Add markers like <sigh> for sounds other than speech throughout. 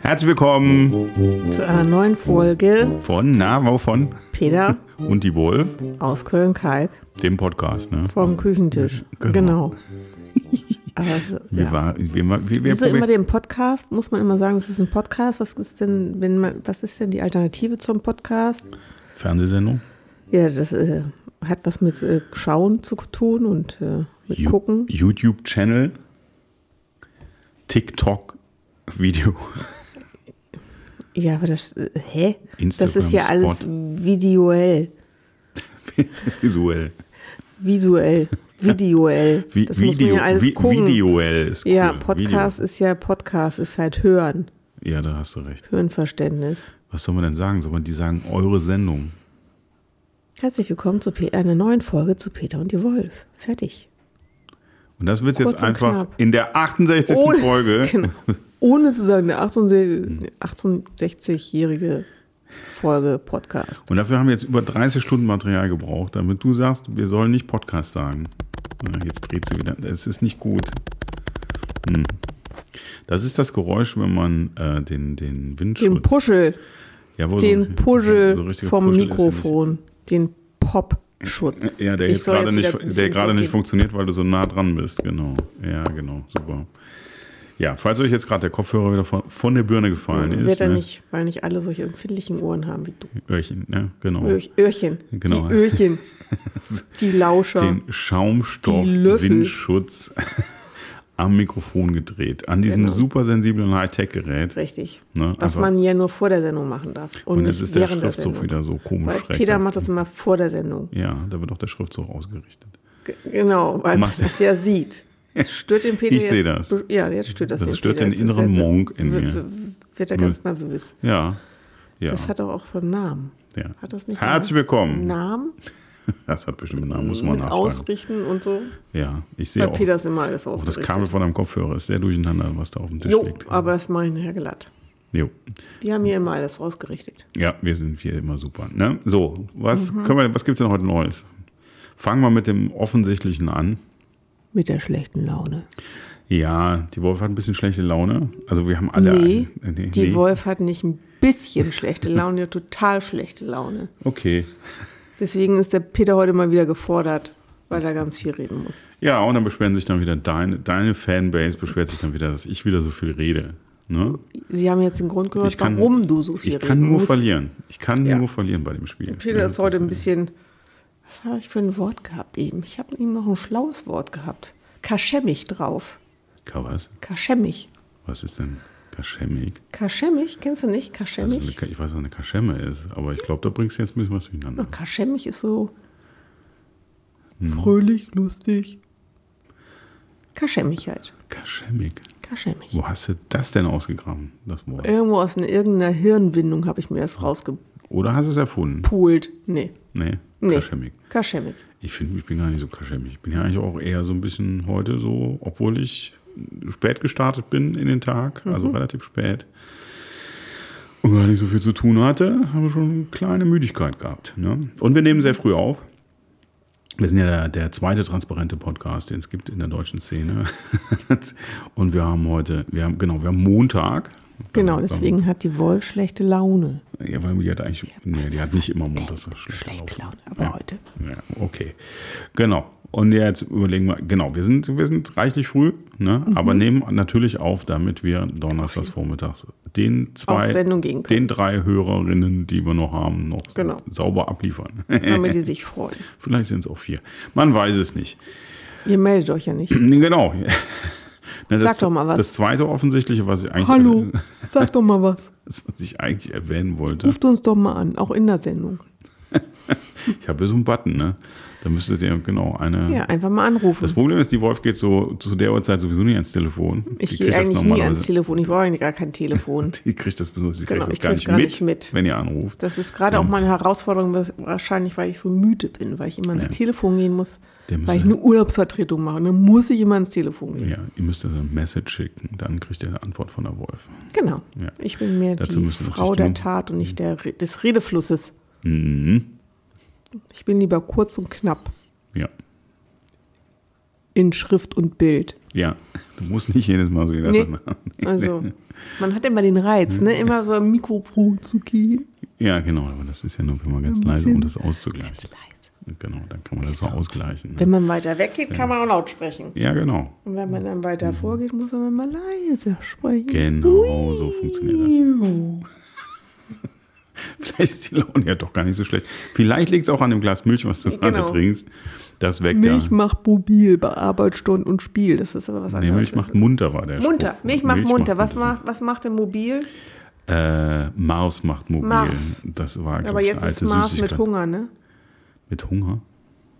Herzlich willkommen zu einer neuen Folge von, na, wovon? Peter Und die Wolf, aus Köln-Kalk dem Podcast, ne? vom Küchentisch. Genau. Genau. Also, Wir ja. war, wir, wir, wir, immer den Podcast? Muss man immer sagen, es ist ein Podcast? Was ist denn, wenn man, was ist denn die Alternative zum Podcast? Fernsehsendung? Ja, das äh, hat was mit äh, Schauen zu tun und äh, mit Ju- Gucken. YouTube-Channel, TikTok-Video, Ja, aber das, äh, hä? Das ist Instagram, ja alles <laughs> visuell. visuell. Visuell. Videoell. <laughs> Vi das muss Video, man ja alles vi gucken. Videoell ist cool. Ja, Podcast Video. ist ja Podcast, ist halt Hören. Ja, da hast du recht. Hörenverständnis. Was soll man denn sagen? Soll man die sagen, eure Sendung? Herzlich willkommen zu Pe- einer neuen Folge zu Peter und die Wolf. Fertig. Und das wird jetzt einfach knapp. in der 68. Ohne- Folge. <laughs> Genau. Ohne zu sagen, 68 68-jährige Folge Podcast. Und dafür haben wir jetzt über 30 Stunden Material gebraucht, damit du sagst, wir sollen nicht Podcast sagen. Na, Jetzt dreht sie wieder. Es ist nicht gut. Hm. Das ist das Geräusch, wenn man äh, den, den Windschutz. Den Puschel, ja, wo den so, Puschel so vom Puschel Mikrofon, den Popschutz. Nicht, ja, der Ich jetzt soll gerade nicht, der gerade nicht funktioniert, weil du so nah dran bist. Genau. Ja, genau. Super. Ja, falls euch jetzt gerade der Kopfhörer wieder von, von der Birne gefallen ist. Wird er ne? nicht, weil nicht alle solche empfindlichen Ohren haben wie du. Öhrchen, ne? Genau. Öhr, Öhrchen. Genau. Die Öhrchen. <laughs> Die Lauscher. den Schaumstoff Die. Windschutz <laughs> am Mikrofon gedreht. An diesem Genau. super sensiblen Hightech-Gerät. Richtig. Ne, Was einfach- man ja nur vor der Sendung machen darf. Und, Und jetzt ist der der Schriftzug Sendung. wieder so komisch Weil. Peter macht das immer vor der Sendung. Ja, da wird auch der Schriftzug ausgerichtet. Genau, weil man das ja sieht. Das stört den Peter Ich jetzt. seh das. Ja, jetzt stört das, Das stört Peter. den Jetzt inneren er- Monk in mir. Wird er ganz nervös. Ja. Ja. Das hat doch auch so einen Namen. ja. Hat das nicht Herzlich willkommen. Namen <laughs> Das hat bestimmt einen Namen, muss man mit nachschlagen. Ausrichten und so? Ja, ich sehe Bei auch. Peter ist immer alles das ausgerichtet. Kabel von deinem Kopfhörer ist sehr durcheinander, was da auf dem Tisch jo, liegt. aber das mache ich nachher glatt. Jo. Die haben hier immer alles ausgerichtet. Ja, wir sind hier immer super. Ne? So, was, Mhm. können wir, was gibt es denn heute Neues? Fangen wir mit dem Offensichtlichen an. Mit der schlechten Laune. Ja, die Wolf hat ein bisschen schlechte Laune. Also wir haben alle. nee, ein- nee, die nee. Wolf hat nicht ein bisschen <laughs> schlechte Laune, total schlechte Laune. Okay. Deswegen ist der Peter heute mal wieder gefordert, weil er ganz viel reden muss. Ja, und dann beschweren sich dann wieder deine, deine Fanbase beschwert sich dann wieder, dass ich wieder so viel rede. Ne? Sie haben jetzt den Grund gehört, kann- warum du so viel Ich kann nur musst. verlieren. Ich kann Ja. nur verlieren bei dem Spiel. Peter ist heute ein bisschen. Was habe ich für ein Wort gehabt eben? Ich habe ihm noch ein schlaues Wort gehabt. Kaschemmig drauf. Ka- Was? Kaschemmig. Was ist denn Kaschemmig? Kaschemmig? Kennst du nicht? Also Kaschemmig? eine, Ka- ich weiß, was eine Kaschemme ist, aber ich glaube, da bringst du jetzt ein bisschen was durcheinander. Kaschemmig ist so Hm. fröhlich, lustig. Kaschemmig halt. Kaschemmig. Kaschemmig. Wo hast du das denn ausgegraben, das Wort? Irgendwo aus einer, irgendeiner Hirnwindung habe ich mir das rausgepult. Oder hast du es erfunden? Nee. Nee, Nee. Kaschemmig. Kaschemmig. Ich finde, ich bin gar nicht so kaschemmig. Ich bin ja eigentlich auch eher so ein bisschen heute so, obwohl ich spät gestartet bin in den Tag, also Mhm. relativ spät. Und gar nicht so viel zu tun hatte, habe schon eine kleine Müdigkeit gehabt. Ne? Und wir nehmen sehr früh auf. Wir sind ja der, der zweite transparente Podcast, den es gibt in der deutschen Szene. <laughs> Und wir haben heute, wir haben, genau, wir haben Montag. Genau, deswegen hat die Wolf schlechte Laune. Ja, weil die hat eigentlich, nee, die hat nicht immer montags schlechte Schlechte Laune. Laune, aber Ja. heute. Ja, okay. Genau. Und jetzt überlegen wir, genau, wir sind, wir sind reichlich früh, ne? Mhm. aber nehmen natürlich auf, damit wir donnerstags vormittags den zwei, den drei Hörerinnen, die wir noch haben, noch Genau. sauber abliefern. <laughs> Damit die <laughs> sich freuen. Vielleicht sind es auch vier. Man weiß es nicht. Ihr meldet euch ja nicht. <clears throat> Genau. Na, das, Sag doch mal was. Das zweite offensichtliche, was ich eigentlich, Hallo, <laughs> sag doch mal was. das, was ich eigentlich erwähnen wollte, Ruft uns doch mal an, auch in der Sendung. <laughs> Ich habe so einen Button, ne? Da müsstet ihr genau eine. Ja, einfach mal anrufen. Das Problem ist, die Wolf geht so zu der Uhrzeit sowieso nie ans Telefon. ich gehe das eigentlich nie ans Telefon. Ich brauche eigentlich gar kein Telefon. <laughs> Die kriegt das, Genau, das ich gar, nicht, gar mit, nicht mit. wenn ihr anruft. Das ist gerade auch meine Herausforderung, wahrscheinlich, weil ich so müde bin, weil ich immer ans Ja. Telefon gehen muss, weil ich eine Urlaubsvertretung mache. Dann muss ich immer ans Telefon gehen. Ja, ihr müsst eine Message schicken, dann kriegt ihr eine Antwort von der Wolf. Genau. Ja. Ich bin mehr Dazu die Frau der Tat und nicht der, des Redeflusses. Mhm. Ich bin lieber kurz und knapp Ja. in Schrift und Bild. Ja. Du musst nicht jedes Mal so jeder Nee. Sache- <laughs> Also, man hat immer den Reiz, ne? immer so am Mikrofon zu gehen. Ja, genau, aber das ist ja nur, wenn man ganz leise, um das auszugleichen. leise. Genau, dann kann man das so ausgleichen. Ne? Wenn man weiter weggeht, kann man auch laut sprechen. Ja, genau. Und wenn man dann weiter vorgeht, muss man mal leiser sprechen. Genau, so funktioniert das. <laughs> Vielleicht ist die Laune ja doch gar nicht so schlecht. Vielleicht liegt es auch an dem Glas Milch, was du gerade Genau. trinkst. Das weckt Milch ja. macht mobil bei Arbeit, Stund und Spiel. Das ist aber was Nee, anderes. Milch macht munterer, der munter. Spruch. Milch macht munter. Was munter. macht, was macht denn mobil? Äh, Mars macht mobil. Mars. Das war, glaub aber ich, jetzt eine ist alte Mars mit. Hunger, ne? Mit Hunger?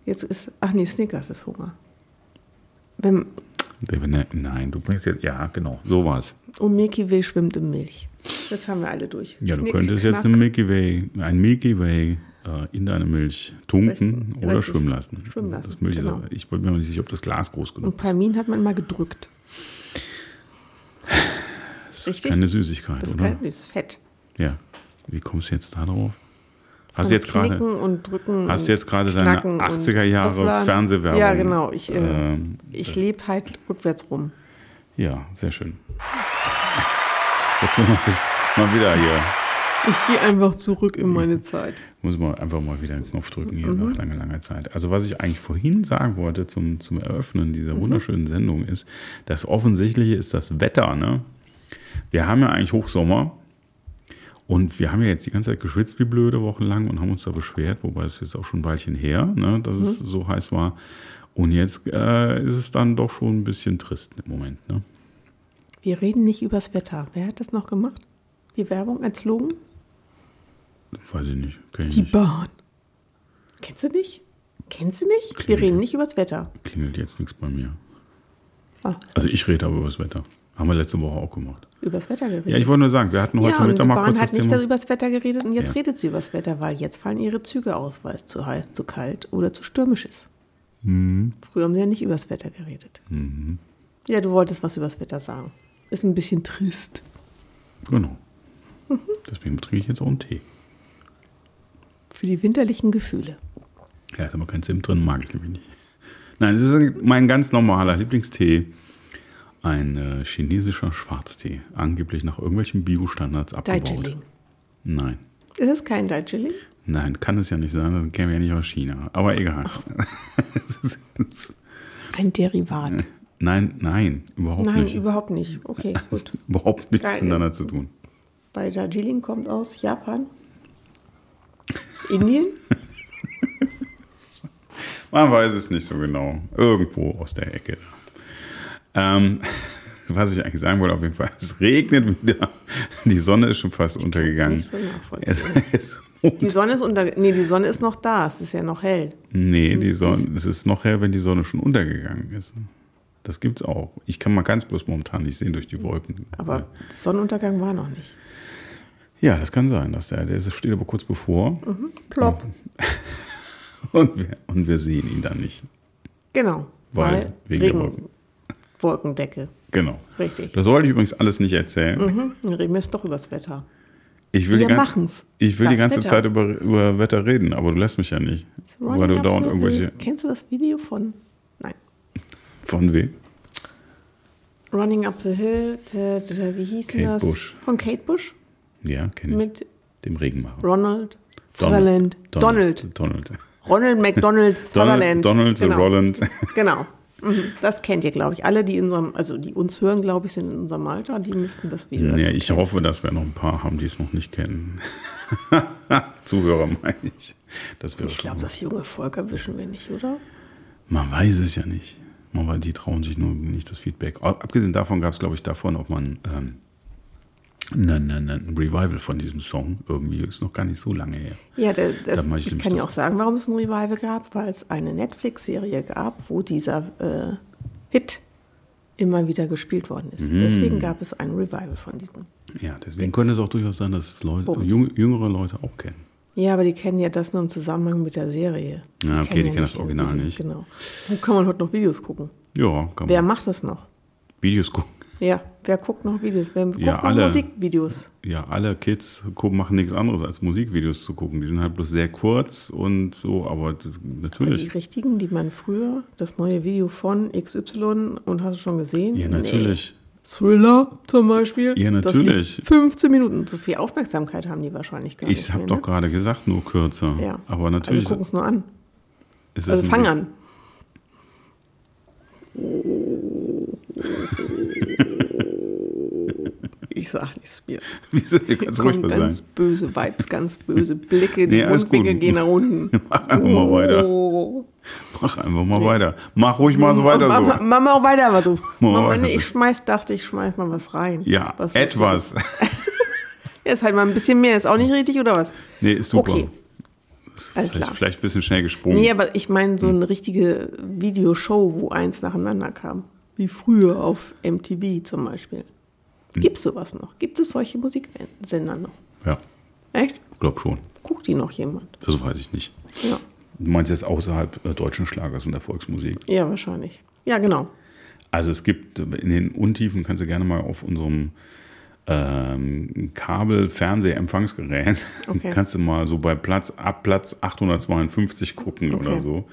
Jetzt ist, ach nee, Snickers ist Hunger. Wenn, Nein, du bringst jetzt, ja, genau, so war's. und Milky Way schwimmt in Milch. Jetzt haben wir alle durch. Ja, du Knick, könntest jetzt knack. eine Milky Way, ein Milky Way äh, in deine Milch tunken Richtig, oder richtig. schwimmen lassen. Schwimmen lassen, Das Milch genau. ist, ich bin mir noch nicht sicher, ob das Glas groß genug Und Palmin hat man mal gedrückt. ist. Richtig? Keine Süßigkeit, das ist, oder? kein, das ist Fett. Ja. Wie kommst du jetzt da drauf? Hast du jetzt gerade und drücken. hast jetzt gerade deine knacken und 80er das Jahre war- Fernsehwerbung? Ja, genau. Ich, äh, ähm, ich lebe halt rückwärts rum. ja, sehr schön. Jetzt mal, mal wieder hier. Ich gehe einfach zurück in meine Zeit. Muss man einfach mal wieder einen Knopf drücken hier Mhm. nach langer, langer Zeit. Also was ich eigentlich vorhin sagen wollte zum, zum Eröffnen Mhm. dieser wunderschönen Sendung ist, das Offensichtliche ist das Wetter. Ne? Wir haben ja eigentlich Hochsommer und wir haben ja jetzt die ganze Zeit geschwitzt wie blöde wochenlang und haben uns da beschwert, wobei es jetzt auch schon ein Weilchen her, ne, dass es Mhm. so heiß war. Und jetzt äh, ist es dann doch schon ein bisschen trist im Moment. Ne? Wir reden nicht übers Wetter. Wer hat das noch gemacht? Die Werbung als Slogan? Weiß ich nicht. Ich Die nicht. Bahn. Kennst du nicht? Kennst du nicht? Wir Klingelt. reden nicht übers Wetter. Klingelt jetzt nichts bei mir. Ah, Also ich rede aber über das Wetter. Haben wir letzte Woche auch gemacht. Übers Wetter geredet. Ja, ich wollte nur sagen, wir hatten heute ja, die Mittag mal Bahn kurz hat das nicht Thema. übers Wetter geredet und jetzt Ja. redet sie übers Wetter, weil jetzt fallen ihre Züge aus, weil es zu heiß, zu kalt oder zu stürmisch ist. Mhm. Früher haben sie ja nicht übers Wetter geredet. Ja, du wolltest was übers Wetter sagen. Ist ein bisschen trist. Genau. Mhm. <laughs> Deswegen trinke ich jetzt auch einen Tee. Für die winterlichen Gefühle. Ja, ist aber kein Zimt drin, mag ich nämlich nicht. Nein, es ist ein- mein ganz normaler Lieblingstee. Ein äh, chinesischer Schwarztee. Angeblich nach irgendwelchen Bio-Standards abgebaut. Darjeeling. Nein. Ist es kein Darjeeling? Nein, kann es ja nicht sein, dann kämen wir ja nicht aus China. Aber egal. <laughs> Ein Derivat. nein, nein, überhaupt Nein, nicht. überhaupt nicht. Okay, <laughs> gut. überhaupt nichts Geil. miteinander zu tun. Weil Darjeeling kommt aus Japan. Indien? <laughs> Man weiß es nicht so genau. Irgendwo aus der Ecke. Ähm, <laughs> was ich eigentlich sagen wollte, auf jeden Fall, es regnet wieder. Die Sonne ist schon fast untergegangen. so. Es, es, Die Sonne ist unter. Nee, die Sonne ist noch da. Es ist ja noch hell. nee, die Sonne, es ist noch hell, wenn die Sonne schon untergegangen ist. Das gibt's auch. Ich kann mal ganz bloß momentan nicht sehen durch die Wolken. Aber Sonnenuntergang war noch nicht. Ja, das kann sein, dass der, der steht aber kurz bevor Plopp. <laughs> und, wir, und wir sehen ihn dann nicht. Genau. Weil, wegen der Regen, Wolken. Wolkendecke. Genau. Richtig. Das wollte ich übrigens alles nicht erzählen. Mhm. Dann reden wir jetzt doch übers Wetter. Ich will, Wir die, gan- machen's. ich will die Das ganze Wetter. Zeit über, über Wetter reden, aber du lässt mich ja nicht. Weil du dauernd irgendwelche. Kennst du das Video von. Nein. <laughs> Von wem? Running Up the Hill. t- t- Wie hieß Kate das? Bush. Von Kate Bush? Ja, kenne ich. Mit Dem Regenmacher. Ronald Sutherland. Donald. Donald. Ronald McDonald Sutherland. Donald, Donald genau. Roland. Genau. <laughs> Mhm. Das kennt ihr, glaube ich. Alle, die in unserem, also die uns hören, glaube ich, sind in unserem Alter, die müssten das Video Ja, dazu ich kennen. hoffe, dass wir noch ein paar haben, die es noch nicht kennen. <laughs> Zuhörer meine ich. Das wäre Ich glaube, das junge Volk erwischen wir nicht, oder? Man weiß es ja nicht. Aber die trauen sich nur nicht das Feedback. Abgesehen davon gab es, glaube ich, davon, ob man ähm, Nein, nein, nein, ein Revival von diesem Song irgendwie ist noch gar nicht so lange her. Ja, das, Da mach ich ich, kann ja auch sagen, warum es ein Revival gab, weil es eine Netflix-Serie gab, wo dieser äh, Hit immer wieder gespielt worden ist. Mhm. Deswegen gab es ein Revival von diesem. Ja, deswegen könnte es auch durchaus sein, dass es Leute, Bums. jüng, jüngere Leute auch kennen. Ja, aber die kennen ja das nur im Zusammenhang mit der Serie. Ja, okay, die kennen das Original Video- nicht. Genau. Wo kann man heute noch Videos gucken? Ja, kann Wer man macht das noch? Videos gucken. Ja, wer guckt noch Videos? Wer guckt Ja, alle. Musikvideos? Ja, alle Kids gucken, machen nichts anderes als Musikvideos zu gucken. Die sind halt bloß sehr kurz und so, aber das, Die natürlich. richtigen, die man früher, das neue Video von XY und hast du schon gesehen? Ja, natürlich. Nee. Thriller zum Beispiel. Ja, natürlich. lief 15 Minuten. Zu viel Aufmerksamkeit haben die wahrscheinlich gar Ich nicht habe mehr, doch ne? gerade gesagt, nur kürzer. Ja. Aber natürlich. Also gucken es nur an. Also fang an. <laughs> Ich sag nichts mehr. <laughs> Wieso? Kannst ruhig ganz sagen. böse Vibes, ganz böse Blicke, die Nee, Mundwinkel gehen nach unten. <laughs> Mach einfach mal weiter. Oh. Mach einfach mal weiter. Mach ruhig mal so weiter Mach, mach, so. mach mal weiter, was du. Mach mal Mach weiter nee, so. ich schmeiß, dachte, ich schmeiß mal was rein. Ja, was etwas. <laughs> Ja, ist halt mal ein bisschen mehr. Ist auch nicht richtig, oder was? Nee, ist super. Okay. Alles Vielleicht, klar. vielleicht ein bisschen schnell gesprungen. Nee, aber ich meine so eine richtige Videoshow, wo eins nacheinander kam. Wie früher auf MTV zum Beispiel. Hm. Gibt es sowas noch? Gibt es solche Musiksender noch? Ja, Echt? ich glaube schon. Guckt die noch jemand? Das weiß ich nicht. Ja. Du meinst jetzt außerhalb äh, deutschen Schlagers in der Volksmusik? Ja, wahrscheinlich. Ja, genau. Also es gibt in den Untiefen, kannst du gerne mal auf unserem ähm, Kabel-Fernseh-Empfangsgerät, <laughs> Okay. kannst du mal so bei Platz, ab Platz 852 gucken Okay. oder so.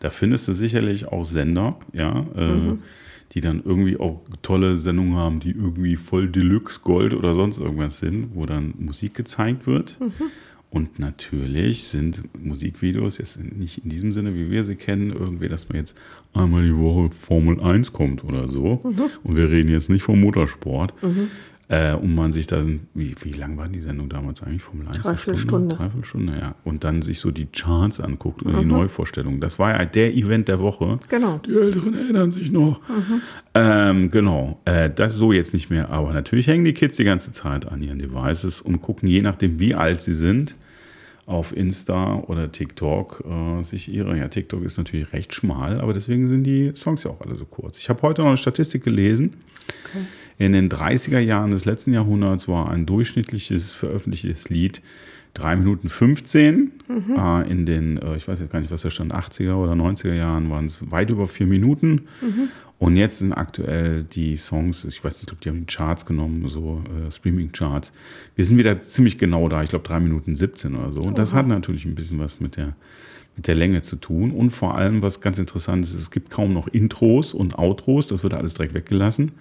Da findest du sicherlich auch Sender, ja, äh, Mhm. Die dann irgendwie auch tolle Sendungen haben, die irgendwie voll Deluxe Gold oder sonst irgendwas sind, wo dann Musik gezeigt wird. Mhm. Und natürlich sind Musikvideos jetzt nicht in diesem Sinne, wie wir sie kennen, irgendwie, dass man jetzt einmal die Woche Formel 1 kommt oder so. Mhm. Und wir reden jetzt nicht vom Motorsport. Äh, und man sich da, wie, wie lang war die Sendung damals eigentlich? Formel 1? Dreiviertel Stunde. Dreiviertel Stunde, ja. Und dann sich so die Charts anguckt und die Mhm. Neuvorstellungen. Das war ja der Event der Woche. Genau. Die Älteren erinnern sich noch. Ähm, genau, äh, das so jetzt nicht mehr. Aber natürlich hängen die Kids die ganze Zeit an ihren Devices und gucken, je nachdem, wie alt sie sind, auf Insta oder TikTok äh, sich ihre. Ja, TikTok ist natürlich recht schmal, aber deswegen sind die Songs ja auch alle so kurz. Ich habe heute noch eine Statistik gelesen. In den 30er Jahren des letzten Jahrhunderts war ein durchschnittliches veröffentlichtes Lied 3 Minuten 15. Äh, in den, äh, ich weiß jetzt gar nicht, was da stand, 80er oder 90er Jahren waren es weit über 4 Minuten. Und jetzt sind aktuell die Songs, ich weiß nicht, ich glaube, die haben die Charts genommen, so äh, Streaming-Charts. Wir sind wieder ziemlich genau da, ich glaube 3 Minuten 17 oder so. Und das hat natürlich ein bisschen was mit der, mit der Länge zu tun. Und vor allem, was ganz interessant ist, es gibt kaum noch Intros und Outros, das wird alles direkt weggelassen.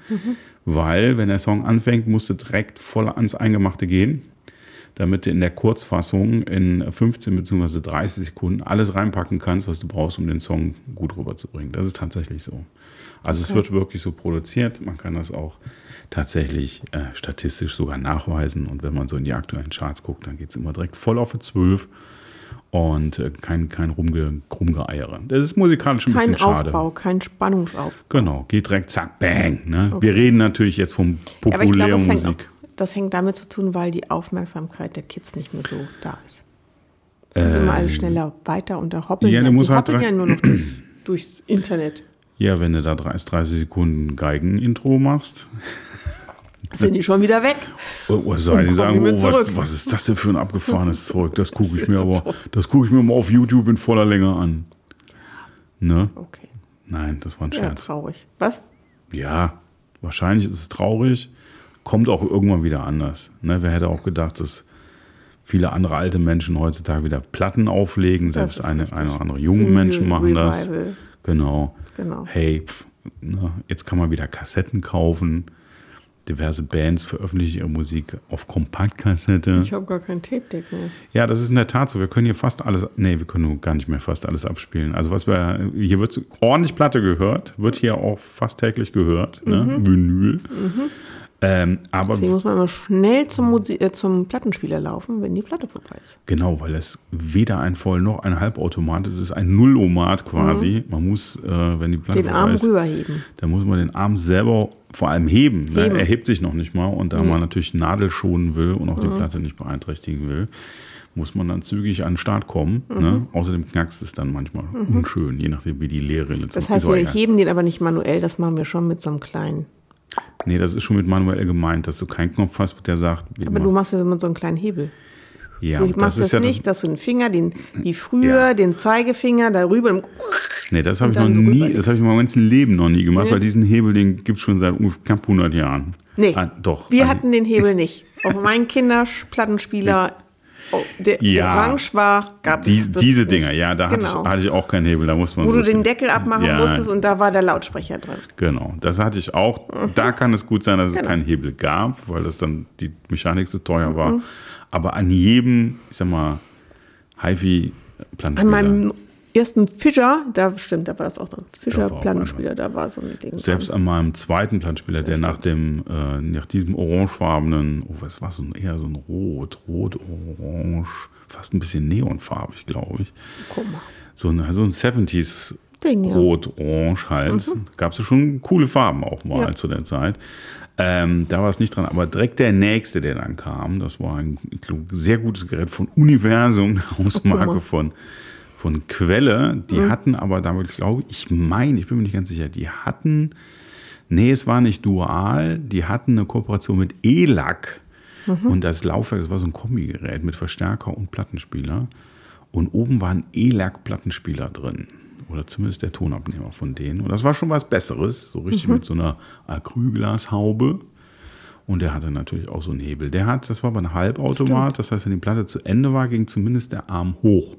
Weil, wenn der Song anfängt, musst du direkt voll ans Eingemachte gehen, damit du in der Kurzfassung in 15 bzw. 30 Sekunden alles reinpacken kannst, was du brauchst, um den Song gut rüberzubringen. Das ist tatsächlich so. Also es wird wirklich so produziert. Man kann das auch tatsächlich äh, statistisch sogar nachweisen. Und wenn man so in die aktuellen Charts guckt, dann geht es immer direkt voll auf die 12 und äh, kein, kein Rumge, Rumgeeiere. Das ist musikalisch ein Kein bisschen schade. Aufbau, kein Spannungsaufbau. Genau, geht direkt zack, bang. Ne? Wir reden natürlich jetzt vom ich glaube, das hängt, auch, das hängt damit zu tun, weil die Aufmerksamkeit der Kids nicht mehr so da ist. Es müssen immer alle schneller weiter und da hoppeln. Ähm, ja, ja, du die musst halt ja nur noch durchs, durchs Internet. Ja, wenn du da 30, 30 Sekunden Geigen-Intro machst, Sind die schon wieder weg? oh, die kommen sagen, die mit oh, was, was ist das denn für ein abgefahrenes <laughs> Zeug? Das gucke ich mir aber, das gucke ich mir mal auf YouTube in voller Länge an. Ne? Okay. Nein, das war ein Ja, Scherz. traurig. Was? Ja, wahrscheinlich ist es traurig, kommt auch irgendwann wieder anders. Ne? Wer hätte auch gedacht, dass viele andere alte Menschen heutzutage wieder Platten auflegen, Das selbst eine, richtig. eine oder andere junge Menschen machen das. Revival. Genau. Genau. Hey, pf, ne, jetzt kann man wieder Kassetten kaufen. Diverse Bands veröffentlichen ihre Musik auf Kompaktkassette. Ich habe gar kein Tape-Deck mehr. Ja, das ist in der Tat so. Wir können hier fast alles, nee, wir können gar nicht mehr fast alles abspielen. Also was wir, hier wird ordentlich Platte gehört, wird hier auch fast täglich gehört, ne? Vinyl. Ähm, aber Deswegen muss man immer schnell zum, Musi äh, zum Plattenspieler laufen, wenn die Platte vorbei ist. Genau, weil es weder ein Voll- noch ein Halbautomat ist. Es ist ein Nullomat quasi. Man muss, äh, wenn die Platte Den vorbei Arm ist, rüberheben. da muss man den Arm selber vor allem heben. Ne? Heben. Er hebt sich noch nicht mal. Und da man natürlich Nadel schonen will und auch die Platte nicht beeinträchtigen will, muss man dann zügig an den Start kommen. Ne? Außerdem knackst es dann manchmal unschön, je nachdem, wie die Leerrille Das heißt, ist wir heben den aber nicht manuell, das machen wir schon mit so einem kleinen. Nee, das ist schon mit manuell gemeint, dass du keinen Knopf hast, der sagt, Aber du machst das mit so einem kleinen Hebel. ja, du das machst ist das ja nicht, dass du den Finger, den, wie früher, Ja. den Zeigefinger darüber. Nee, das habe ich noch nie, das habe ich in meinem ganzen Leben noch nie gemacht, Nee. weil diesen Hebel, den gibt es schon seit ungefähr knapp 100 Jahren. Nee, Ah, doch. wir Ah, hatten den Hebel nicht. Auf meinem Kinderplattenspieler, <laughs> der Ja. orange war, gab die, es das diese nicht. Dinger, ja, da Genau. hatte, ich, hatte ich auch keinen Hebel, da muss man Wo du den. Deckel abmachen Ja. musstest und da war der Lautsprecher drin. Genau, das hatte ich auch. Da kann es gut sein, dass es Genau. keinen Hebel gab, weil das dann die Mechanik so teuer Mhm. war. Aber an jedem, ich sag mal, An HiFi-Plattenspieler, meinem ersten Fischer, da stimmt, da war das auch war auch Fischer-Plattenspieler, da war so ein Ding. selbst an meinem zweiten Plattenspieler, der nach dem, äh, nach diesem orangefarbenen, oh, was war so ein, eher so ein Rot, Rot, Orange, fast ein bisschen neonfarbig, glaube ich. Guck mal. So ein, so ein 70s Ding, ja. Mhm. Rot-Orange halt. Gab es ja schon coole Farben auch mal Ja. zu der Zeit. Ähm, da war es nicht dran, aber direkt der nächste, der dann kam, das war ein glaub, sehr gutes Gerät von Universum, <laughs> Hausmarke mal. von, von Quelle. Die Mhm. hatten aber damit, glaube ich, meine, ich bin mir nicht ganz sicher, die hatten, nee, es war nicht dual, die hatten eine Kooperation mit ELAC. Mhm. Und das Laufwerk, das war so ein Kombigerät mit Verstärker und Plattenspieler. Und oben war ein ELAC-Plattenspieler drin. Oder zumindest der Tonabnehmer von denen. Und das war schon was Besseres. So richtig mit so einer Acrylglashaube. Und der hatte natürlich auch so einen Hebel. Der hat, das war aber ein Halbautomat. Das heißt, wenn die Platte zu Ende war, ging zumindest der Arm hoch.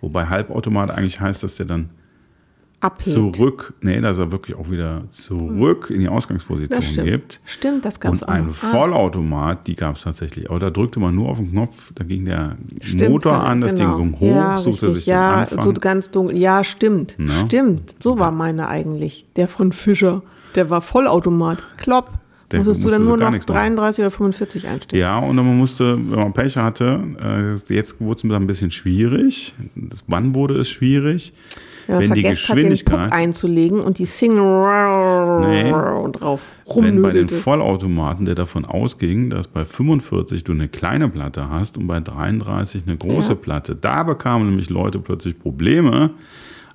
Wobei Halbautomat eigentlich heißt, dass der dann Abhebt. zurück, nee, dass er wirklich auch wieder zurück in die Ausgangsposition stimmt. gibt. Stimmt, das gab es Und ein. Ah, Vollautomat, die gab es tatsächlich. Aber da drückte man nur auf den Knopf, da ging der stimmt, Motor an, das genau. Ding ging hoch, ja, suchte richtig, sich ja, den Anfang. so ganz dunkel. Ja, stimmt. Na? Stimmt. So war meine eigentlich. Der von Fischer. Der war Vollautomat. Klopp. Der Musstest du musste dann so nur noch nichts machen. 33 oder 45 einstellen. ja, und dann man musste, wenn man Pech hatte, äh, jetzt wurde es ein bisschen schwierig. Das, wann wurde es schwierig? Wenn man wenn die vergessen hat, den Puck Geschwindigkeit, einzulegen und die Single Nee. drauf wenn bei den. Vollautomaten, der davon ausging, dass bei 45 du eine kleine Platte hast und bei 33 eine große Ja. Platte. Da bekamen nämlich Leute plötzlich Probleme,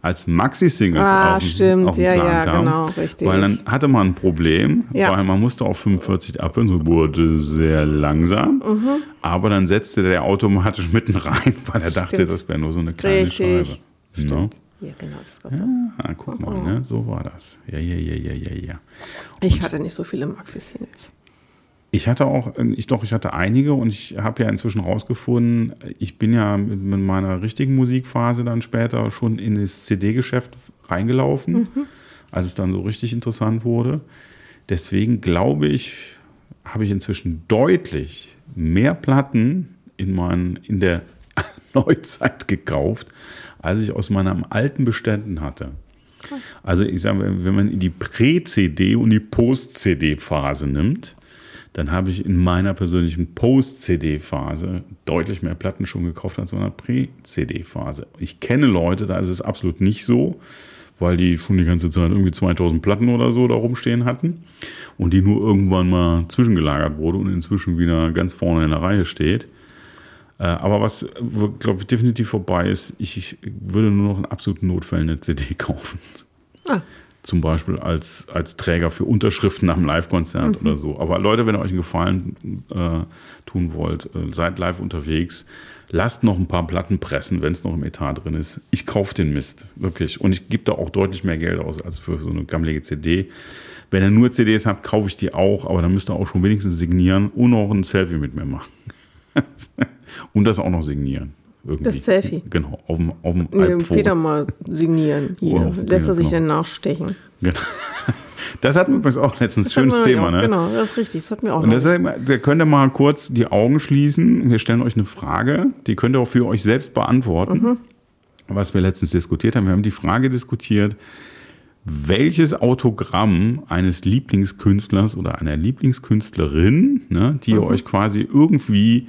als Maxi-Singles Ah, auf, stimmt. auf den Ja, Plan ja, kamen. genau, richtig. Weil dann hatte man ein Problem, Ja. weil man musste auf 45 abhören, so wurde sehr langsam. Mhm. Aber dann setzte der automatisch <laughs> mitten rein, weil er dachte, Stimmt. das wäre nur so eine kleine Richtig. Scheibe. Ne? Stimmt. Ja, genau, das gab's auch. Ah, guck mal, ne? so war das. Ja, ja, ja, ja, ja, ja. Ich hatte nicht so viele Maxi-Singles. Ich hatte auch, äh, ich doch, ich hatte einige und ich habe ja inzwischen rausgefunden, ich bin ja mit meiner richtigen Musikphase dann später schon in das CD-Geschäft reingelaufen, als es dann so richtig interessant wurde. Deswegen glaube ich, habe ich inzwischen deutlich mehr Platten in, meinen, in der <laughs> Neuzeit gekauft, als ich aus meinen alten Beständen hatte. Also ich sage, wenn man die Prä-CD und die Post-CD-Phase nimmt, dann habe ich in meiner persönlichen Post-CD-Phase deutlich mehr Platten schon gekauft als in meiner Prä-CD-Phase. Ich kenne Leute, da ist es absolut nicht so, weil die schon die ganze Zeit irgendwie 2000 Platten oder so da rumstehen hatten und die nur irgendwann mal zwischengelagert wurde und inzwischen wieder ganz vorne in der Reihe steht. Äh, Aber was, glaube ich, definitiv vorbei ist, ich, ich würde nur noch in absoluten Notfällen eine CD kaufen. Ah. Zum Beispiel als, als Träger für Unterschriften am Live-Konzert oder so. Aber Leute, wenn ihr euch einen Gefallen äh, tun wollt, äh, seid live unterwegs, lasst noch ein paar Platten pressen, wenn es noch im Etat drin ist. Ich kaufe den Mist, wirklich. Und ich gebe da auch deutlich mehr Geld aus als für so eine gammelige CD. Wenn ihr nur CDs habt, kaufe ich die auch, aber dann müsst ihr auch schon wenigstens signieren und auch ein Selfie mit mir machen. <laughs> und das auch noch signieren. Irgendwie. Das Selfie? Genau, auf dem, auf dem Nee. Peter mal signieren. <laughs> Hier. Oh, Lässt er sich genau. dann nachstechen. Genau. <laughs> Das hatten wir übrigens auch letztens. Das Schönes Thema, auch, ne? Genau, das ist richtig. Das hatten wir auch Und deshalb, da könnt ihr mal kurz die Augen schließen. Wir stellen euch eine Frage, die könnt ihr auch für euch selbst beantworten, Mhm. was wir letztens diskutiert haben. Wir haben die Frage diskutiert, welches Autogramm eines Lieblingskünstlers oder einer Lieblingskünstlerin, ne, die ihr euch quasi irgendwie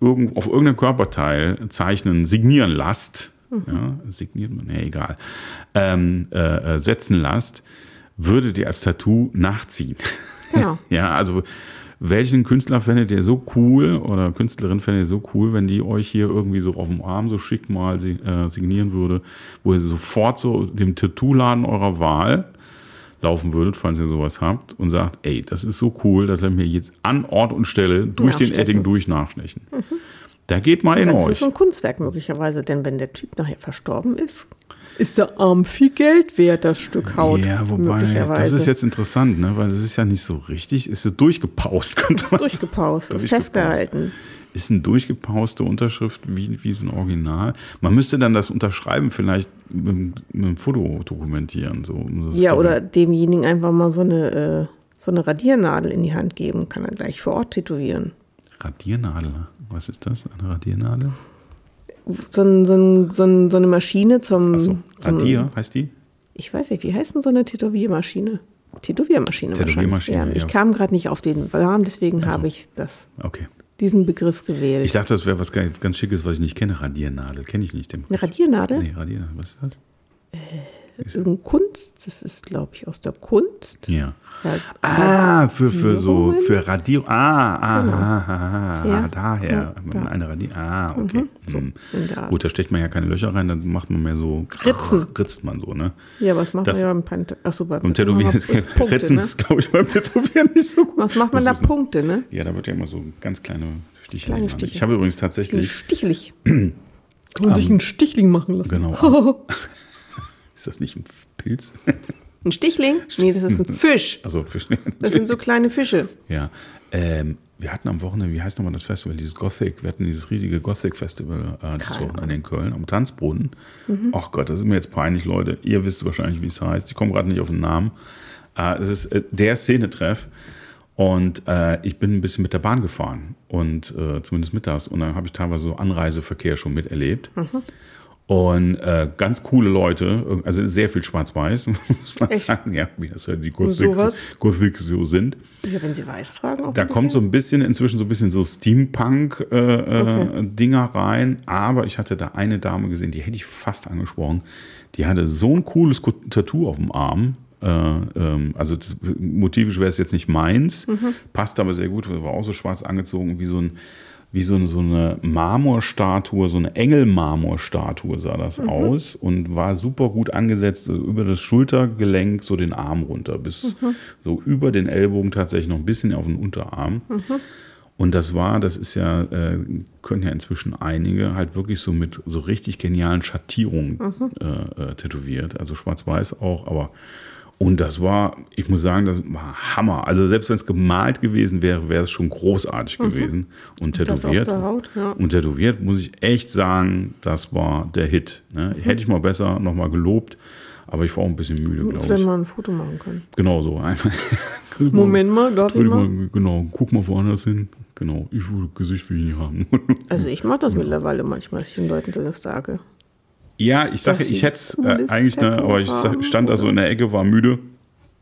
irgend, auf irgendeinem Körperteil zeichnen, signieren lasst, ja, signiert man, nee, egal, ähm, äh, äh, setzen lasst, würdet ihr als Tattoo nachziehen. Genau. <laughs> ja, also welchen Künstler fändet ihr so cool oder Künstlerin fändet ihr so cool, wenn die euch hier irgendwie so auf dem Arm so schick mal äh, signieren würde, wo ihr sofort so dem Tattoo-Laden eurer Wahl laufen würdet, falls ihr sowas habt und sagt, ey, das ist so cool, das lassen wir jetzt an Ort und Stelle durch den. Edding durch nachstechen. Da geht mal in ist euch. es so ein Kunstwerk möglicherweise, denn wenn der Typ nachher verstorben ist, ist der Arm viel Geld wert, das Stück Haut. Ja, wobei, das ist jetzt interessant, ne? weil das ist ja nicht so richtig, ist ja durchgepaust, <laughs> könnte man durchgepaust, ist Durchgepaust. festgehalten. ist eine durchgepauste Unterschrift wie, wie so ein Original. Man müsste dann das Unterschreiben vielleicht mit, mit einem Foto dokumentieren. So, um Ja, oder demjenigen einfach mal so eine, äh, so eine Radiernadel in die Hand geben, kann er gleich vor Ort tätowieren. Radiernadel. Was ist das? Eine Radiernadel? So, ein, so, ein, so, ein, so eine Maschine zum. Achso, zum Radier heißt die? Ich weiß nicht, wie heißt denn so eine Tätowiermaschine? Tätowiermaschine. Tätowiermaschine, wahrscheinlich. Ja, ja. Ich kam gerade nicht auf den Namen, deswegen Ach so. habe ich das, Okay. Diesen Begriff gewählt. Ich dachte, das wäre was ganz, ganz Schickes, was ich nicht kenne. Radiernadel. Kenne ich nicht. Den eine Radiernadel? Nee, Radiernadel. Was ist das? Irgendein Kunst, das ist, glaube ich, aus der Kunst. Ja. Ah, für, für so, für Radierung. Ah, ah, Genau. ah, ah, ah, Ja. daher. Ja, da. Eine Radier. Ah, okay. so Hm. Gut, da stecht man ja keine Löcher rein, dann macht man mehr so. Ritzen. Ritzt man so, ne? Ja, was macht Das- man ja beim Pant Achso, beim, Beim Tätowieren ist ist Punkte, Ritzen ne? ist, glaube ich, beim Tätowieren nicht so gut. Was macht man da? Das ist- Punkte, ne? Ja, da wird ja immer so ganz kleine Stiche. Kleine. Stiche. Ich habe übrigens tatsächlich. Stichlich. <clears throat> Kann man sich einen Stichling machen lassen. Genau. <laughs> <laughs> ist das nicht ein Pilz? <laughs> Ein Stichling? Nee, das ist ein Fisch. Also Fisch. Das sind so kleine Fische. Ja. Ähm, wir hatten am Wochenende, wie heißt nochmal das Festival, dieses Gothic, wir hatten dieses riesige Gothic-Festival äh, das Wochenende in Köln am Tanzbrunnen. Mhm. Ach Gott, das ist mir jetzt peinlich, Leute. Ihr wisst wahrscheinlich, wie es heißt. Ich komme gerade nicht auf den Namen. Äh, es ist äh, der Szenetreff. Und äh, ich bin ein bisschen mit der Bahn gefahren und äh, zumindest mittags. Und dann habe ich teilweise so Anreiseverkehr schon miterlebt. Mhm. Und äh, ganz coole Leute, also sehr viel Schwarz-Weiß, <laughs> muss man Echt? sagen, ja, wie das ja die? Gothic, so sind. Ja, wenn sie weiß tragen. Auch Da kommt so ein bisschen inzwischen so ein bisschen so Steampunk-Dinger rein. Aber ich hatte da eine Dame gesehen, die hätte ich fast angesprochen. Die hatte so ein cooles Tattoo auf dem Arm. Äh, ähm, also das, motivisch wäre es jetzt nicht meins, passt aber sehr gut, war auch so schwarz angezogen, wie so ein wie so eine, so eine Marmorstatue, so eine Engelmarmorstatue sah das aus und war super gut angesetzt, über das Schultergelenk so den Arm runter, bis so über den Ellbogen tatsächlich noch ein bisschen auf den Unterarm. Und das war, das ist ja, äh, können ja inzwischen einige halt wirklich so mit so richtig genialen Schattierungen äh, äh, tätowiert. Also schwarz-weiß auch, aber und das war, ich muss sagen, das war Hammer. Also selbst wenn es gemalt gewesen wäre, wäre es schon großartig gewesen. Und Mhm. Das auf tätowiert. der Haut, ja. Und tätowiert, muss ich echt sagen, das war der Hit. Ne? Mhm. Hätte ich mal besser nochmal gelobt, aber ich war auch ein bisschen müde, glaube Vielleicht ich. mal ein Foto machen können. Genau so. Einfach. <laughs> Moment mal, darf ich mal? mal, genau, guck mal woanders hin. Genau, ich will Gesicht will ich nicht haben. Also ich mache das mittlerweile manchmal, dass ich den Leuten das sage. Ja, ich sage, ich hätte es äh, eigentlich, ne, aber ich haben, stand da so in der Ecke, war müde,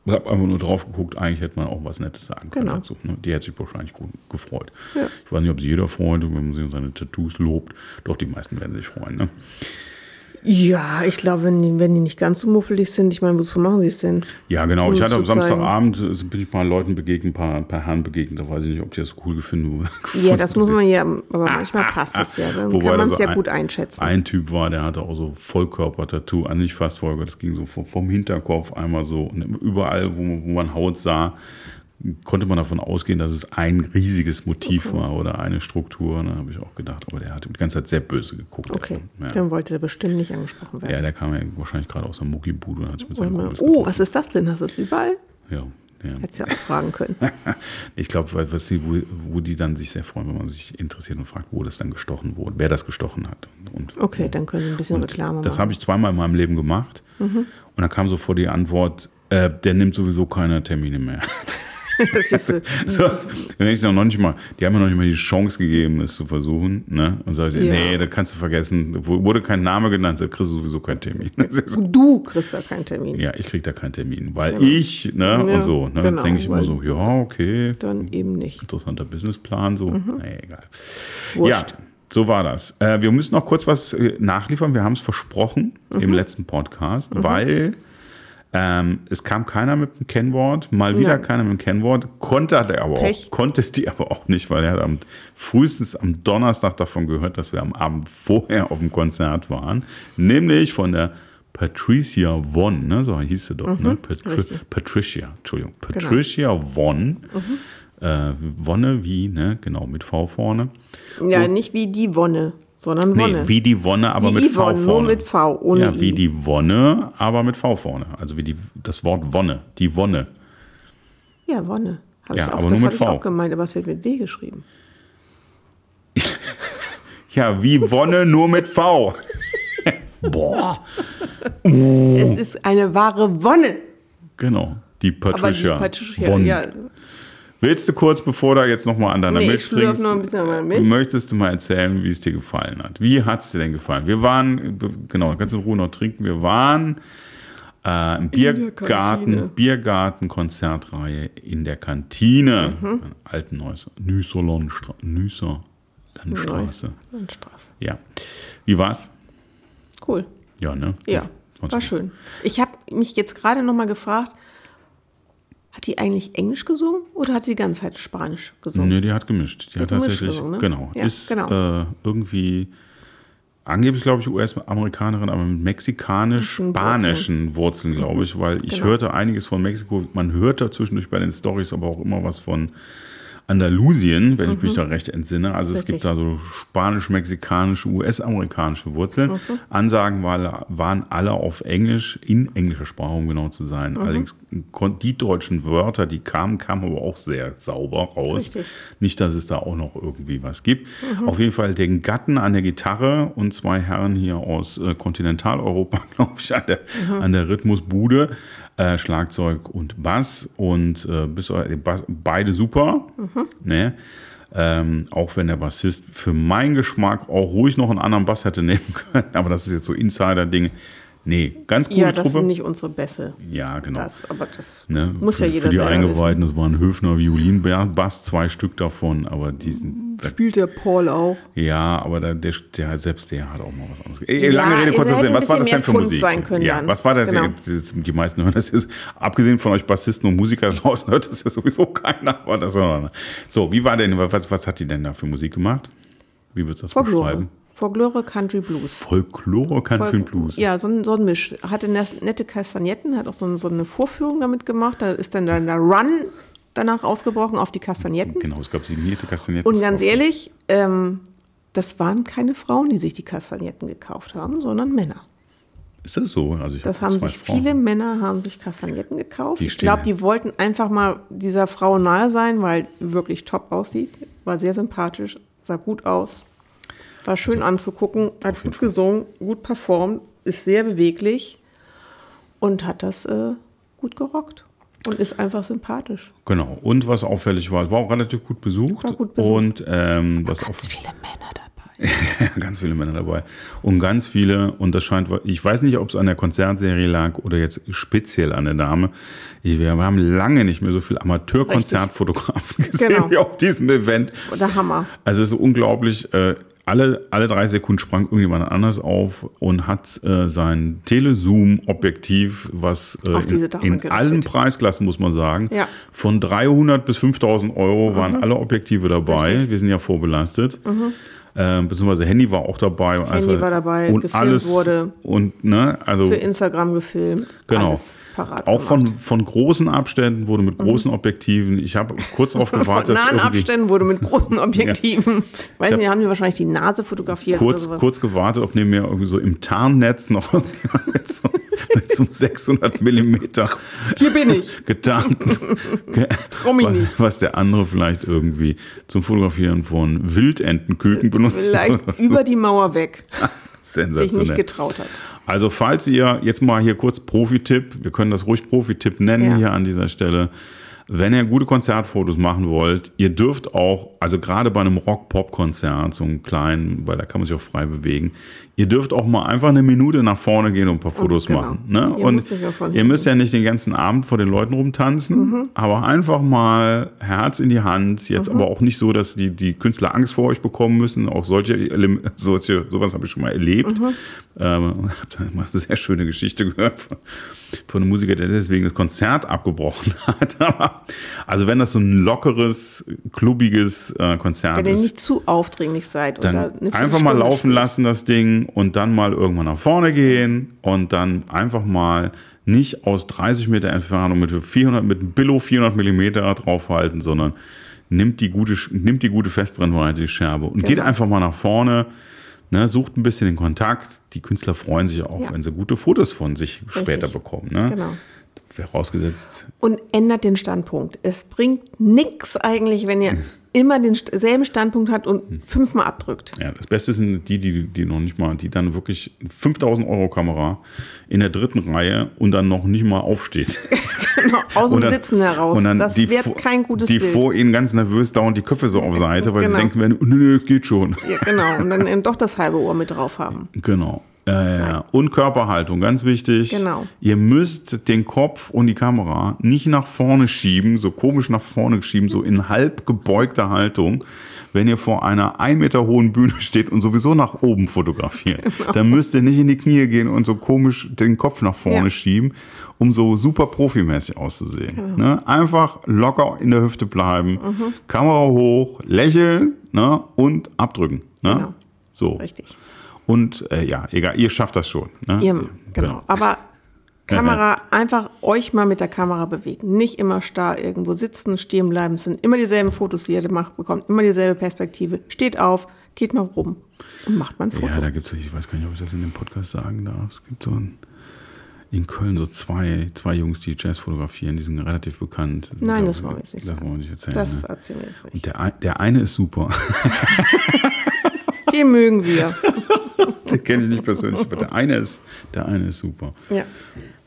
hab einfach nur drauf geguckt, eigentlich hätte man auch was Nettes sagen können Genau. dazu. Ne? Die hätte sich wahrscheinlich gut gefreut. Ja. Ich weiß nicht, ob sie jeder freut, wenn man sie seine Tattoos lobt. Doch, die meisten werden sich freuen. Ne? Ja, ich glaube, wenn die, wenn die nicht ganz so muffelig sind, ich meine, wozu machen sie es denn? Ja, genau. Um Ich hatte am. Samstagabend, äh, bin ich ein paar Leuten begegnet, ein paar, paar Herren begegnet, da weiß ich nicht, ob die das cool gefunden <laughs> Ja, das muss man ja, aber manchmal passt es ja. Dann Wobei kann man es ja ein- gut einschätzen. Ein Typ war, der hatte auch so Vollkörper-Tattoo, also nicht fast Vollkörper, das ging so vom, vom Hinterkopf einmal so und überall, wo, wo man Haut sah, konnte man davon ausgehen, dass es ein riesiges Motiv war oder eine Struktur. Da habe ich auch gedacht, aber der hat die ganze Zeit sehr böse geguckt. Okay, ja. dann wollte der bestimmt nicht angesprochen ja, werden. der kam ja wahrscheinlich gerade aus der Muckibude und hat sich mit seinem Kumpels oh, getroffen. was ist das denn? Hast du es überall? Ja, ja. Hättest du ja auch fragen können. <laughs> Ich glaube, weil- was die, wo, wo die dann sich sehr freuen, wenn man sich interessiert und fragt, wo das dann gestochen wurde, wer das gestochen hat. Und, Okay, dann können wir ein bisschen Reklame das machen. habe ich zweimal in meinem Leben gemacht. Und dann kam sofort die Antwort, äh, der nimmt sowieso keine Termine mehr. <laughs> <laughs> Äh, <laughs> So, wenn ich noch nicht mal, die haben mir noch nicht mal die Chance gegeben, es zu versuchen. Ne? Und sagte, Ja. nee, das kannst du vergessen. Da wurde kein Name genannt, da kriegst du sowieso keinen Termin. <laughs> So, du kriegst da keinen Termin. ja, ich krieg da keinen Termin, weil ich, ne, Ja, und so, ne, genau, denke ich immer so, ja, okay, Dann eben nicht. interessanter Businessplan, so, nee, egal. Ja, Wurscht. so war das. Äh, wir müssen noch kurz was äh, nachliefern. Wir haben es versprochen Mhm. im letzten Podcast, weil ähm, es kam keiner mit dem Kennwort, mal wieder Nein. keiner mit dem Kennwort, konnte er aber Pech. auch, konnte die aber auch nicht, weil er hat am frühestens am Donnerstag davon gehört, dass wir am Abend vorher auf dem Konzert waren, nämlich von der Patricia Won, ne, so hieß sie doch, ne? Patri Mhm. richtig. Genau. Patricia, Entschuldigung, Patricia Won, äh, Wonne wie, ne, genau, mit V vorne. Ja, nicht wie die Wonne, sondern Wonne. Nee, wie die Wonne, aber Wie mit V Yvonne, vorne. nur mit V, ohne Ja, wie I. die Wonne, aber mit V vorne. Also wie die, das Wort Wonne, die Wonne. Ja, Wonne. Hab Ja, ich auch, aber das nur mit hab ich V. auch gemeint, aber es wird mit W geschrieben. <laughs> Ja, wie Wonne, nur mit V. <laughs> Boah. Es ist eine wahre Wonne. Genau, die Aber Patricia, die Patricia, Won. ja. Willst du kurz, bevor du jetzt nochmal an deiner Nee, Milch trinkst, noch ein bisschen an meiner Milch. möchtest du mal erzählen, wie es dir gefallen hat? Wie hat es dir denn gefallen? Wir waren, genau, kannst du in Ruhe noch trinken, wir waren äh, im Biergarten, Kantine. Biergarten, Konzertreihe in der Kantine, Mhm. Alten Neusser, Nüsser, Lonstra- Nüsser Landstraße. Landstraße. Ja. Wie war's? Cool. Ja, ne? Ja, war schön. Ich habe mich jetzt gerade noch mal gefragt, hat die eigentlich Englisch gesungen oder hat sie die ganze Zeit Spanisch gesungen? Nee, die hat gemischt. Die hat hat gemischt tatsächlich, gesungen, ne? genau, Ja, ist genau. Äh, irgendwie angeblich, glaube ich, US-Amerikanerin, aber mit mexikanisch-spanischen Wurzeln, glaube ich, weil ich Genau. hörte einiges von Mexiko. Man hörte zwischendurch bei den Stories aber auch immer was von Andalusien, wenn ich mich da recht entsinne. Also es Mhm. Richtig. gibt da so spanisch-mexikanische, US-amerikanische Wurzeln. Mhm. Ansagen war, waren alle auf Englisch, in englischer Sprache, um genau zu sein. Mhm. Allerdings die deutschen Wörter, die kamen, kamen aber auch sehr sauber raus. Richtig. Nicht, dass es da auch noch irgendwie was gibt. Auf jeden Fall den Gatten an der Gitarre und zwei Herren hier aus äh, Kontinentaleuropa, <laughs> glaube ich, an der, an der Rhythmusbude. Äh, Schlagzeug und Bass und äh, bis, äh, Bass, beide super. Ne? Ähm, auch wenn der Bassist für meinen Geschmack auch ruhig noch einen anderen Bass hätte nehmen <laughs> können. Aber das ist jetzt so Insider-Ding. Nee, ganz coole ja, das Truppe. sind nicht unsere Bässe. ja, genau. Das, aber das Ne? muss für, ja jeder Für die Eingeweihten, das waren Höfner Violinbass, zwei Stück davon, aber die sind, wissen. Spielt der Paul auch? ja, aber der, der, der, selbst der hat auch mal was anderes. Ja, lange Rede, kurzer Sinn, was war das denn für Pfund Musik? können ja, was war das? Genau. das- Die meisten hören das ist, abgesehen von euch Bassisten und Musiker <laughs> draußen, hört das ja sowieso keiner. Aber das war, so, wie war denn, was, was hat die denn da für Musik gemacht? Wie würdest du das Folklore. beschreiben? Folklore Country Blues. Folklore, Country und Blues. Ja, so ein, so ein Misch. Hatte nette Kastagnetten, hat auch so, so eine Vorführung damit gemacht. Da ist dann der Run danach ausgebrochen auf die Kastagnetten. Genau, es gab signierte Kastagnetten. Und ganz ehrlich, ähm, das waren keine Frauen, die sich die Kastagnetten gekauft haben, sondern Männer. Ist das so? Also ich Das hab haben sich Frauen. viele Männer haben sich Kastagnetten gekauft. Die ich glaube, die wollten einfach mal dieser Frau nahe sein, weil wirklich top aussieht. War sehr sympathisch, sah gut aus, war schön anzugucken, hat Also, gut gesungen, gut performt, ist sehr beweglich und hat das äh, gut gerockt und ist einfach sympathisch. Genau. Und was auffällig war, war auch relativ gut besucht. War gut besucht. Und ähm, was Ganz viele Männer dabei. <laughs> ganz viele Männer dabei. Und ganz viele, und das scheint, ich weiß nicht, ob es an der Konzertserie lag oder jetzt speziell an der Dame. Wir haben lange nicht mehr so viele Amateurkonzertfotografen <laughs> gesehen Genau. wie auf diesem Event. Der Hammer. Also es ist unglaublich. Äh, alle, alle drei Sekunden sprang irgendjemand anders auf und hat äh, sein Telezoom-Objektiv, was äh, in, in allen Preisklassen, muss man sagen, Ja. von 300 bis 5000 Euro waren alle Objektive dabei. Richtig. Wir sind ja vorbelastet. Ähm, beziehungsweise Handy war auch dabei. Handy war dabei, und gefilmt alles wurde. Und, ne, also Für Instagram gefilmt. Genau. Alles parat auch von, gemacht. Mhm. von großen Abständen wurde mit großen Objektiven. Ich habe kurz <laughs> darauf Von gewartet, dass nahen Abständen wurde mit großen <laughs> <laughs> Objektiven. Weiß hab- nicht, haben die wahrscheinlich die Nase fotografiert kurz, oder sowas. kurz gewartet, ob neben mir irgendwie so im Tarnnetz noch mit so, mit so einem 600 Millimeter Hier bin ich. getarnten, Trau mich nicht. was der andere vielleicht irgendwie zum Fotografieren von Wildentenküken benutzt. Vielleicht über die Mauer weg. Sich nicht getraut hat. Also falls ihr jetzt mal hier kurz Profi-Tipp, wir können das ruhig Profi-Tipp nennen Ja. hier an dieser Stelle. wenn ihr gute Konzertfotos machen wollt, ihr dürft auch, also gerade bei einem Rock-Pop-Konzert, so einen kleinen, weil da kann man sich auch frei bewegen, ihr dürft auch mal einfach eine Minute nach vorne gehen und ein paar Fotos genau. machen. Ne? Ihr und ihr müsst ja nicht den ganzen Abend vor den Leuten rumtanzen, aber einfach mal Herz in die Hand. Jetzt aber auch nicht so, dass die, die Künstler Angst vor euch bekommen müssen. Auch solche, solche sowas habe ich schon mal erlebt. Ähm, <laughs> habe da mal eine sehr schöne Geschichte gehört von, von einem Musiker, der deswegen das Konzert abgebrochen <laughs> hat. Aber, also wenn das so ein lockeres, klubbiges äh, Konzert Wenn ihr ist, nicht zu aufdringlich seid. dann einfach mal laufen lassen, das Ding, und dann mal irgendwann nach vorne gehen und dann einfach mal nicht aus 30 Meter Entfernung mit 400, mit einem Billo 400 Millimeter draufhalten, sondern nimmt die gute, nimmt die gute Festbrennweite, die Scherbe und geht Genau. einfach mal nach vorne, ne, sucht ein bisschen den Kontakt. Die Künstler freuen sich auch, Ja. wenn sie gute Fotos von sich später bekommen. Ne? Genau. Vorausgesetzt, Und ändert den Standpunkt. Es bringt nichts eigentlich, wenn ihr <laughs> immer denselben Standpunkt habt und fünfmal abdrückt. Ja, das Beste sind die, die, die noch nicht mal, die dann wirklich 5000 Euro Kamera in der dritten Reihe und dann noch nicht mal aufsteht. <laughs> Genau, aus dem dann- Sitzen heraus. und dann das die wird vor- kein gutes Die Bild. vor ihnen ganz nervös dauernd die Köpfe so auf Seite, weil Genau. sie denken, werden, nö, nö, geht schon. ja, genau. Und dann eben doch das halbe Ohr mit drauf haben. Genau. Äh, ja. Und Körperhaltung, ganz wichtig. Genau. Ihr müsst den Kopf und die Kamera nicht nach vorne schieben, so komisch nach vorne schieben, so in halb gebeugter Haltung. Wenn ihr vor einer ein Meter hohen Bühne <laughs> steht und sowieso nach oben fotografiert, <laughs> dann müsst ihr nicht in die Knie gehen und so komisch den Kopf nach vorne Ja. schieben, um so super profimäßig auszusehen. Ne? Einfach locker in der Hüfte bleiben, Kamera hoch, lächeln ne? und abdrücken. Ne? Genau. So. Richtig. Und äh, ja, egal, ihr schafft das schon. Ne? Ihr, genau. Aber <laughs> Kamera, einfach euch mal mit der Kamera bewegen. Nicht immer starr irgendwo sitzen, stehen bleiben. Es sind immer dieselben Fotos, die ihr gemacht bekommt. Immer dieselbe Perspektive. Steht auf, geht mal rum und macht mal ein Foto. Ja, da gibt es, ich weiß gar nicht, ob ich das in dem Podcast sagen darf. Es gibt so ein, in Köln so zwei, zwei Jungs, die Jazz fotografieren, die sind relativ bekannt. Nein, Da- das wollen wir jetzt nicht Das wollen wir nicht erzählen. das ne? erzählen wir jetzt nicht. Und der, der eine ist super. <laughs> Den mögen wir. <laughs> Den kenne ich nicht persönlich, aber der eine ist, der eine ist super. Ja.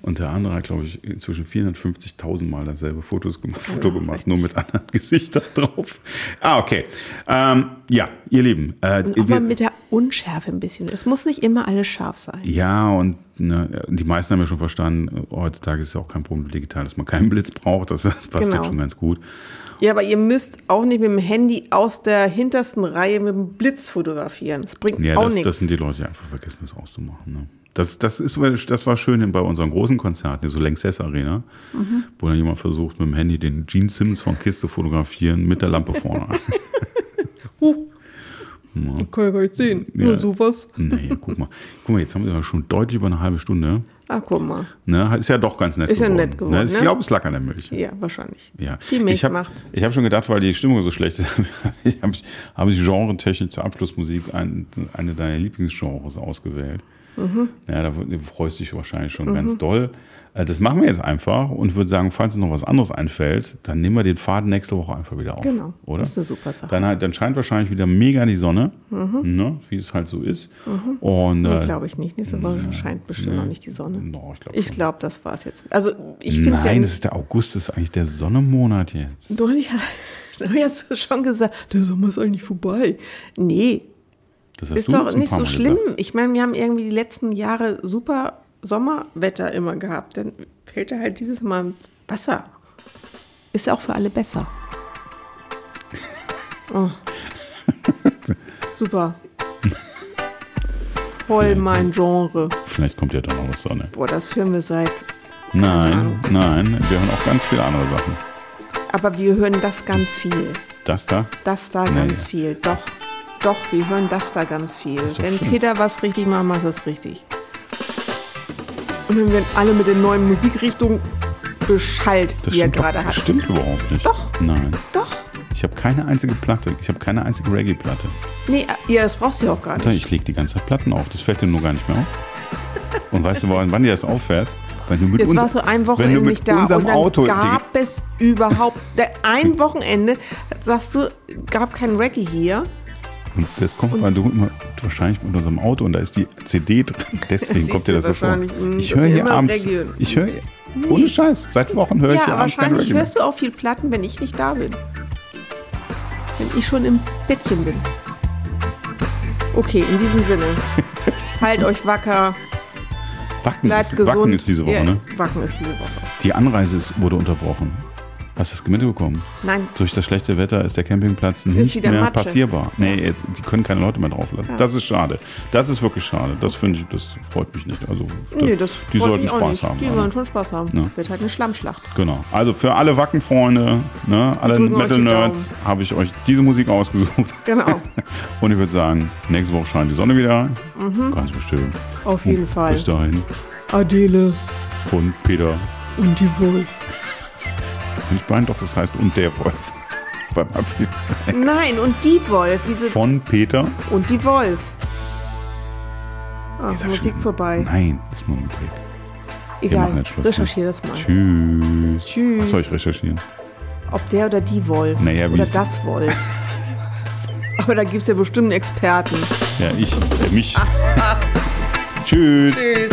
Und der andere hat, glaube ich, inzwischen 450.000 Mal dasselbe Fotos Foto gemacht, nur mit anderen <laughs> Gesichtern drauf. Ah, okay. Ähm, ja, ihr Lieben. Äh, Und auch mal mit der Unschärfe ein bisschen. Es muss nicht immer alles scharf sein. Ja, und ne, die meisten haben ja schon verstanden, heutzutage ist es auch kein Problem digital, dass man keinen Blitz braucht. Das, das passt Genau. jetzt schon ganz gut. Ja, aber ihr müsst auch nicht mit dem Handy aus der hintersten Reihe mit dem Blitz fotografieren. Das bringt Ja, auch das, nichts. das sind die Leute, die einfach vergessen, das auszumachen. Ne? Das, das, ist, das war schön bei unseren großen Konzerten, so Lanxess Arena, Mhm. wo dann jemand versucht, mit dem Handy den Gene Simmons von Kiss zu fotografieren, mit der Lampe vorne. <laughs> Huh. Kann ich gar nicht sehen. Ja. Nur sowas. naja, guck mal. Guck mal, jetzt haben wir ja schon deutlich über eine halbe Stunde. Ah, guck mal. Ne? Ist ja doch ganz nett Ist ja geworden. nett geworden, Ne? Ich ne? glaube, es lag an der Milch. Ja, wahrscheinlich. Ja. Die Milch ich hab, macht. Ich habe schon gedacht, weil die Stimmung so schlecht ist, <laughs> ich habe habe ich genretechnisch zur Abschlussmusik ein, eine deiner Lieblingsgenres ausgewählt. Mhm. Ja, da du freust dich wahrscheinlich schon ganz doll. Äh, Das machen wir jetzt einfach und würde sagen, falls uns noch was anderes einfällt, dann nehmen wir den Faden nächste Woche einfach wieder auf. Genau. Oder? Das ist eine super Sache. Dann, halt, dann scheint wahrscheinlich wieder mega die Sonne, ne, wie es halt so ist. Und, Mhm. Nee, äh, glaube ich nicht. Nächste Woche scheint bestimmt nee. noch nicht die Sonne. No, ich glaube Ich glaube, das war's jetzt. Also, ich finde es ja Nein, das ist der August, das ist eigentlich der Sonnenmonat jetzt. Doch. Du hast du schon gesagt, der Sommer ist eigentlich vorbei. Nee, Das ist doch nicht so schlimm. gesagt. Ich meine, wir haben irgendwie die letzten Jahre super Sommerwetter immer gehabt. Dann fällt er halt dieses Mal ins Wasser. Ist ja auch für alle besser. <laughs> Oh. Super. Voll mein Genre. Vielleicht kommt ja dann noch was Sonne. Boah, das hören wir seit. Nein, nein, wir hören auch ganz viele andere Sachen. Aber wir hören das ganz viel. Das da? Das da Nee. ganz viel. Doch, doch, wir hören das da ganz viel. Wenn schön. Peter was richtig macht, macht das richtig. Und dann werden alle mit den neuen Musikrichtungen beschallt, Das die er gerade das hat. stimmt überhaupt nicht. Doch. Nein. Doch. Ich habe keine einzige Platte. Ich habe keine einzige Reggae-Platte. Nee, ja, das brauchst du ja auch gar Alter, nicht. Ich lege die ganze Zeit Platten auf. Das fällt dir nur gar nicht mehr auf. Und weißt du, wann dir das auffällt? Wenn du mit Jetzt warst du ein Wochenende du nicht da und dann Auto gab es überhaupt ein <laughs> Wochenende, sagst du, gab kein Reggae hier. Und das kommt, weil du immer wahrscheinlich mit unserem Auto und da ist die CD drin. <laughs> Deswegen kommt dir das so vor. mh, Ich höre hier abends. Ich höre Ohne Scheiß. Seit Wochen höre ich Ja, hier abends wahrscheinlich hörst du auch viel Platten, wenn ich nicht da bin. Wenn ich schon im Bettchen bin. Okay, in diesem Sinne. <laughs> halt euch wacker, Wacken bleibt ist, gesund. Wacken ist diese Woche, Ja, ne? Wacken ist diese Woche. Die Anreise ist, wurde unterbrochen. Hast du es mitbekommen? Nein, Durch das schlechte Wetter ist der Campingplatz nicht wieder mehr Matsche. passierbar. Nee, die können keine Leute mehr drauflassen. Ja. Das ist schade. Das ist wirklich schade. Das finde ich, das freut mich nicht. Also, nee, das die sollten Spaß nicht. haben. Die alle. sollen schon Spaß haben. Ja. Wird halt eine Schlammschlacht. Genau. Also für alle Wackenfreunde, ne, alle Metal-Nerds, habe ich euch diese Musik ausgesucht. Genau, <laughs> Und ich würde sagen, nächste Woche scheint die Sonne wieder. Ganz bestimmt. auf jeden Fall. Bis dahin. Adele Von Peter. und die Wolf. Ich meine doch, das heißt und der Wolf. <laughs> Beim Abschied. Nein, und die Wolf. Diese Von Peter. und die Wolf. Ach, Musik schon- vorbei. Nein, ist nur ein machen Egal, Schluss, ne? recherchiere das mal. Tschüss. Tschüss. Was soll ich recherchieren? Ob der oder die Wolf. Naja, oder ist- das Wolf. <laughs> Aber da gibt es ja bestimmt einen Experten. Ja, ich, äh, mich. Tschüss. Tschüss.